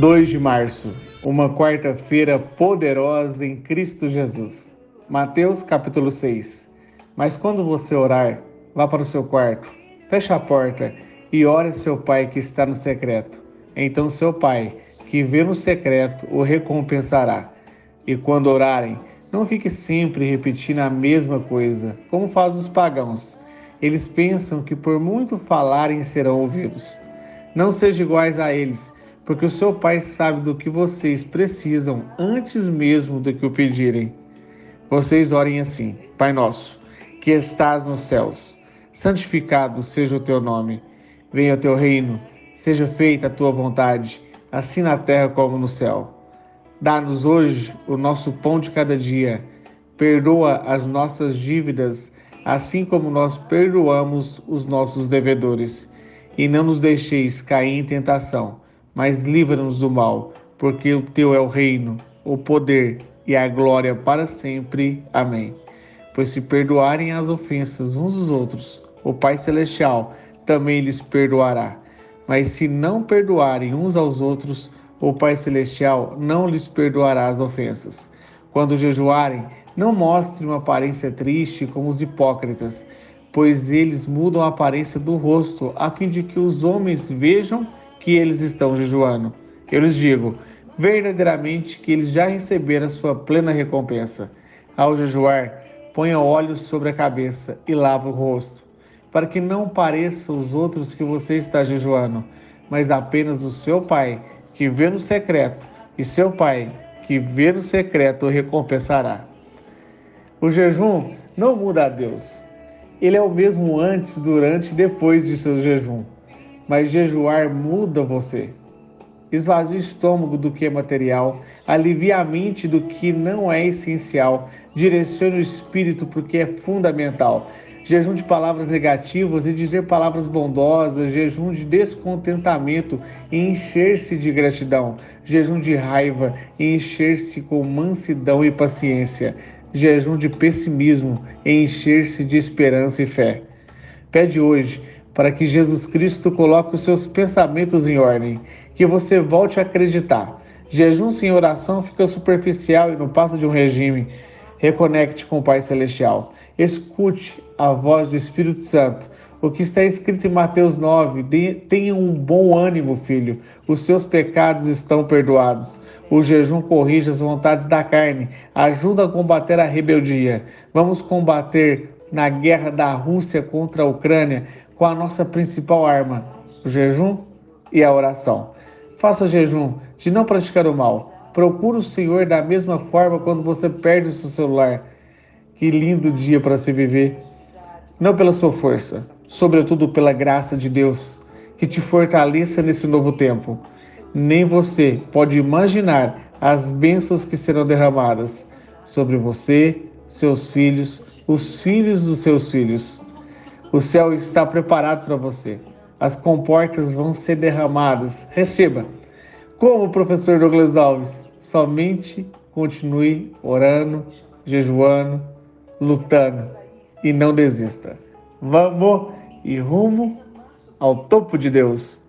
Dois de março, uma quarta-feira poderosa em Cristo Jesus. Mateus capítulo 6. Mas quando você orar, vá para o seu quarto, feche a porta e ore seu pai que está no secreto. Então seu pai, que vê no secreto, o recompensará. E quando orarem, não fique sempre repetindo a mesma coisa, como fazem os pagãos. Eles pensam que por muito falarem serão ouvidos. Não sejam iguais a eles porque o seu Pai sabe do que vocês precisam antes mesmo do que o pedirem. Vocês orem assim: Pai nosso, que estás nos céus, santificado seja o teu nome. Venha o teu reino, seja feita a tua vontade, assim na terra como no céu. Dá-nos hoje o nosso pão de cada dia. Perdoa as nossas dívidas, assim como nós perdoamos os nossos devedores. E não nos deixeis cair em tentação mas livra-nos do mal, porque o teu é o reino, o poder e a glória para sempre. Amém. Pois se perdoarem as ofensas uns dos outros, o Pai Celestial também lhes perdoará. Mas se não perdoarem uns aos outros, o Pai Celestial não lhes perdoará as ofensas. Quando jejuarem, não mostrem uma aparência triste como os hipócritas, pois eles mudam a aparência do rosto, a fim de que os homens vejam que eles estão jejuando. Eu lhes digo, verdadeiramente que eles já receberam a sua plena recompensa. Ao jejuar, ponha óleo sobre a cabeça e lava o rosto, para que não pareça os outros que você está jejuando, mas apenas o seu Pai, que vê no secreto, e seu Pai, que vê no secreto, o recompensará. O jejum não muda a Deus. Ele é o mesmo antes, durante e depois de seu jejum mas jejuar muda você. Esvazie o estômago do que é material, alivie a mente do que não é essencial, direcione o espírito para o que é fundamental. Jejum de palavras negativas e dizer palavras bondosas, jejum de descontentamento e encher-se de gratidão, jejum de raiva e encher-se com mansidão e paciência, jejum de pessimismo e encher-se de esperança e fé. Pede hoje para que Jesus Cristo coloque os seus pensamentos em ordem, que você volte a acreditar. Jejum sem oração fica superficial e não passa de um regime. Reconecte com o Pai Celestial. Escute a voz do Espírito Santo. O que está escrito em Mateus 9: Tenha um bom ânimo, filho. Os seus pecados estão perdoados. O jejum corrige as vontades da carne, ajuda a combater a rebeldia. Vamos combater na guerra da Rússia contra a Ucrânia com a nossa principal arma, o jejum e a oração. Faça jejum de não praticar o mal. Procure o Senhor da mesma forma quando você perde o seu celular. Que lindo dia para se viver. Não pela sua força, sobretudo pela graça de Deus, que te fortaleça nesse novo tempo. Nem você pode imaginar as bênçãos que serão derramadas sobre você, seus filhos, os filhos dos seus filhos. O céu está preparado para você. As comportas vão ser derramadas. Receba. Como o professor Douglas Alves, somente continue orando, jejuando, lutando e não desista. Vamos e rumo ao topo de Deus.